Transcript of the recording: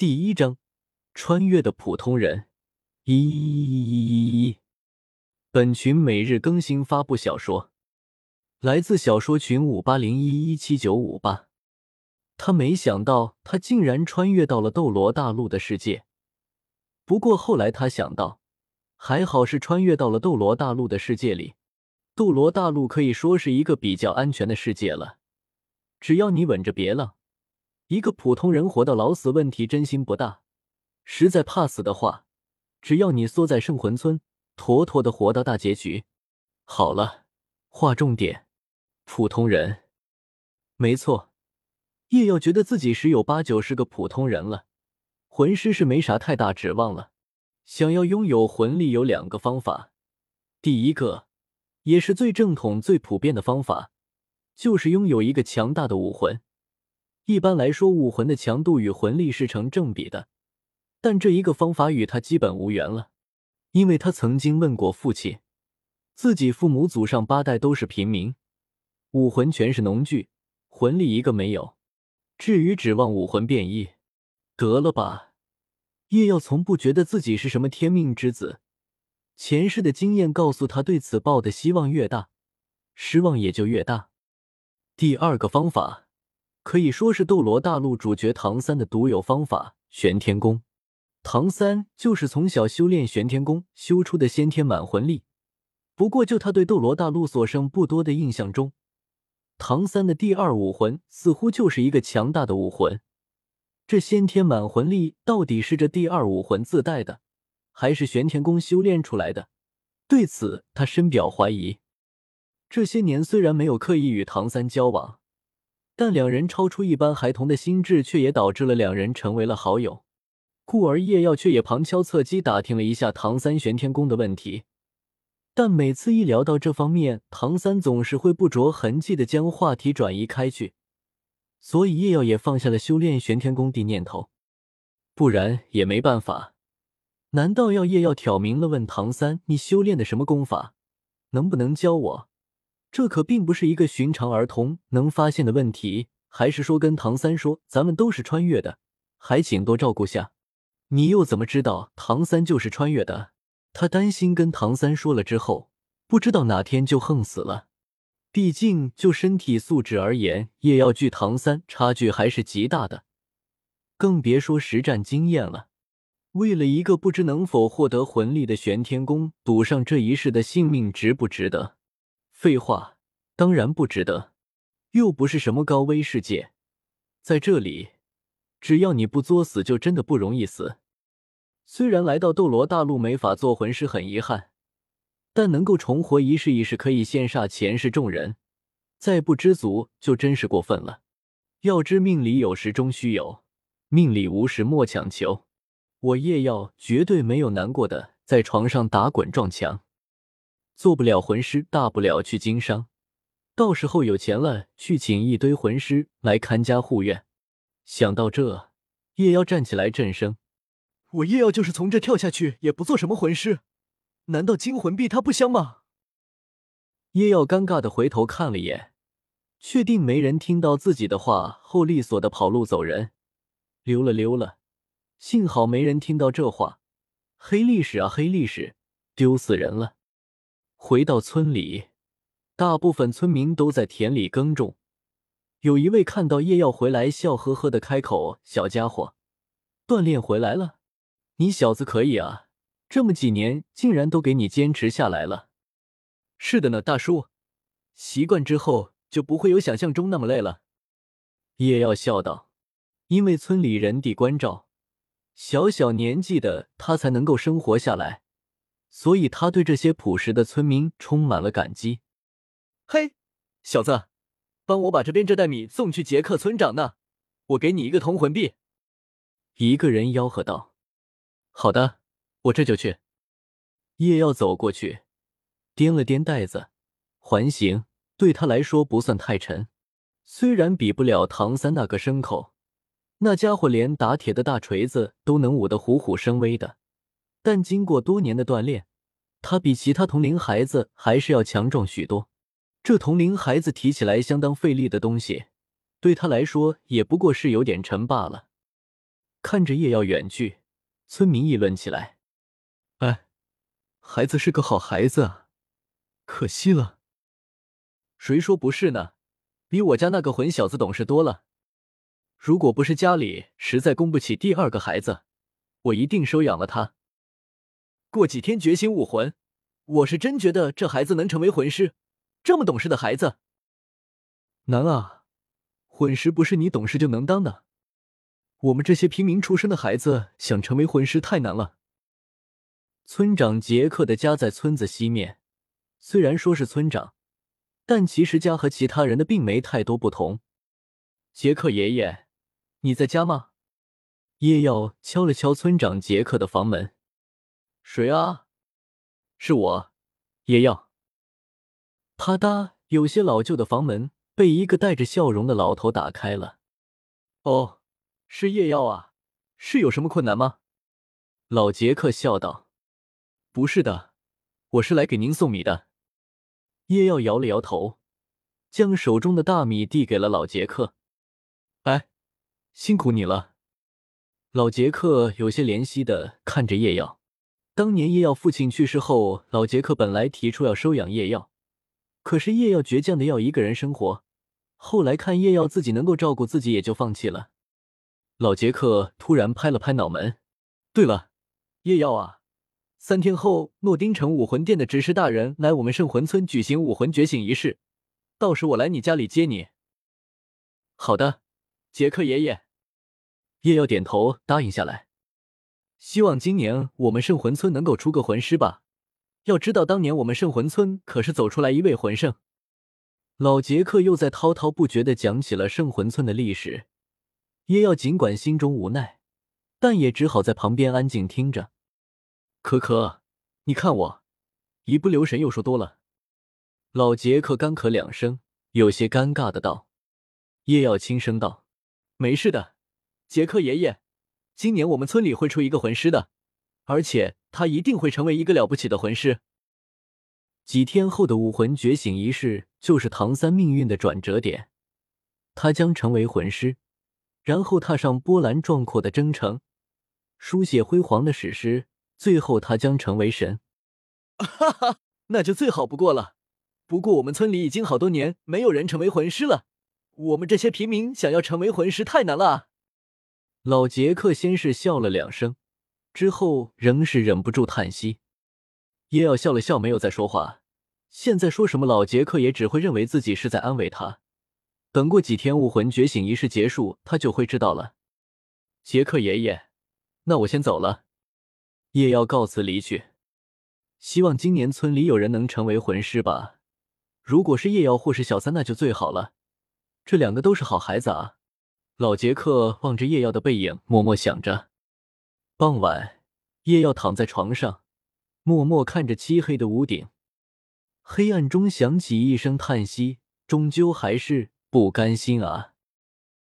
第一章：穿越的普通人。一一一一一一。本群每日更新发布小说，来自小说群五八零一一七九五八。他没想到，他竟然穿越到了斗罗大陆的世界。不过后来他想到，还好是穿越到了斗罗大陆的世界里。斗罗大陆可以说是一个比较安全的世界了，只要你稳着别浪，一个普通人活到老死问题真心不大。实在怕死的话，只要你缩在圣魂村，妥妥的活到大结局。好了，划重点，普通人，没错。叶耀觉得自己十有八九是个普通人了，魂师是没啥太大指望了。想要拥有魂力有两个方法，第一个，也是最正统、最普遍的方法，就是拥有一个强大的武魂。一般来说，武魂的强度与魂力是成正比的。但这一个方法与他基本无缘了，因为他曾经问过父亲，自己父母祖上八代都是平民，武魂全是农具，魂力一个没有。至于指望武魂变异，得了吧！叶耀从不觉得自己是什么天命之子，前世的经验告诉他，对此抱的希望越大，失望也就越大。第二个方法可以说是斗罗大陆主角唐三的独有方法——玄天功。唐三就是从小修炼玄天功修出的先天满魂力，不过就他对斗罗大陆所剩不多的印象中，唐三的第二武魂似乎就是一个强大的武魂。这先天满魂力到底是这第二武魂自带的，还是玄天功修炼出来的？对此他深表怀疑。这些年虽然没有刻意与唐三交往，但两人超出一般孩童的心智，却也导致了两人成为了好友。故而叶耀却也旁敲侧击打听了一下唐三玄天功的问题，但每次一聊到这方面，唐三总是会不着痕迹的将话题转移开去，所以叶耀也放下了修炼玄天功的念头。不然也没办法，难道要叶耀挑明了问唐三：“你修炼的什么功法？能不能教我？”这可并不是一个寻常儿童能发现的问题。还是说跟唐三说：“咱们都是穿越的，还请多照顾下。”你又怎么知道唐三就是穿越的？他担心跟唐三说了之后，不知道哪天就横死了。毕竟就身体素质而言，叶耀距唐三差距还是极大的，更别说实战经验了。为了一个不知能否获得魂力的玄天功，赌上这一世的性命，值不值得？废话，当然不值得。又不是什么高危世界，在这里。只要你不作死，就真的不容易死。虽然来到斗罗大陆没法做魂师很遗憾，但能够重活一世，一世可以羡煞前世众人。再不知足，就真是过分了。要知命里有时终须有，命里无时莫强求。我叶耀绝对没有难过的在床上打滚撞墙。做不了魂师，大不了去经商，到时候有钱了，去请一堆魂师来看家护院。想到这，叶妖站起来震声：“我叶妖就是从这跳下去，也不做什么魂师。难道金魂币它不香吗？”叶耀尴尬的回头看了一眼，确定没人听到自己的话后，利索的跑路走人。溜了溜了，幸好没人听到这话。黑历史啊，黑历史，丢死人了！回到村里，大部分村民都在田里耕种。有一位看到叶耀回来，笑呵呵的开口：“小家伙，锻炼回来了，你小子可以啊！这么几年，竟然都给你坚持下来了。”“是的呢，大叔，习惯之后就不会有想象中那么累了。”叶耀笑道。因为村里人地关照，小小年纪的他才能够生活下来，所以他对这些朴实的村民充满了感激。嘿，小子！帮我把这边这袋米送去杰克村长那，我给你一个铜魂币。一个人吆喝道：“好的，我这就去。”叶耀走过去，掂了掂袋子，环形对他来说不算太沉。虽然比不了唐三那个牲口，那家伙连打铁的大锤子都能舞得虎虎生威的，但经过多年的锻炼，他比其他同龄孩子还是要强壮许多。这同龄孩子提起来相当费力的东西，对他来说也不过是有点沉罢了。看着叶耀远去，村民议论起来：“哎，孩子是个好孩子啊，可惜了。谁说不是呢？比我家那个混小子懂事多了。如果不是家里实在供不起第二个孩子，我一定收养了他。过几天觉醒武魂，我是真觉得这孩子能成为魂师。这么懂事的孩子，难啊！魂师不是你懂事就能当的。”我们这些平民出身的孩子想成为魂师太难了。村长杰克的家在村子西面，虽然说是村长，但其实家和其他人的并没太多不同。杰克爷爷，你在家吗？叶耀敲了敲村长杰克的房门。谁啊？是我，叶耀。啪嗒，有些老旧的房门被一个带着笑容的老头打开了。哦。是夜耀啊，是有什么困难吗？老杰克笑道：“不是的，我是来给您送米的。”叶耀摇了摇头，将手中的大米递给了老杰克。“哎，辛苦你了。”老杰克有些怜惜的看着叶耀。当年叶耀父亲去世后，老杰克本来提出要收养叶耀，可是叶耀倔强的要一个人生活，后来看叶耀自己能够照顾自己，也就放弃了。老杰克突然拍了拍脑门。对了，叶耀啊，三天后诺丁城武魂殿的执事大人来我们圣魂村举行武魂觉醒仪式，到时我来你家里接你。好的，杰克爷爷。叶耀点头答应下来。希望今年我们圣魂村能够出个魂师吧。要知道，当年我们圣魂村可是走出来一位魂圣。老杰克又在滔滔不绝的讲起了圣魂村的历史。叶耀尽管心中无奈，但也只好在旁边安静听着。可可，你看我，一不留神又说多了。老杰克干咳两声，有些尴尬的道。叶耀轻声道：“没事的，杰克爷爷，今年我们村里会出一个魂师的，而且他一定会成为一个了不起的魂师。几天后的武魂觉醒仪式就是唐三命运的转折点，他将成为魂师。”然后踏上波澜壮阔的征程，书写辉煌的史诗。最后，他将成为神。哈哈，那就最好不过了。不过，我们村里已经好多年没有人成为魂师了。我们这些平民想要成为魂师太难了。老杰克先是笑了两声，之后仍是忍不住叹息。叶耀笑了笑，没有再说话。现在说什么，老杰克也只会认为自己是在安慰他。等过几天，武魂觉醒仪式结束，他就会知道了。杰克爷爷，那我先走了。叶耀告辞离去。希望今年村里有人能成为魂师吧。如果是叶耀或是小三，那就最好了。这两个都是好孩子啊。老杰克望着夜耀的背影，默默想着。傍晚，夜耀躺在床上，默默看着漆黑的屋顶。黑暗中响起一声叹息，终究还是。不甘心啊！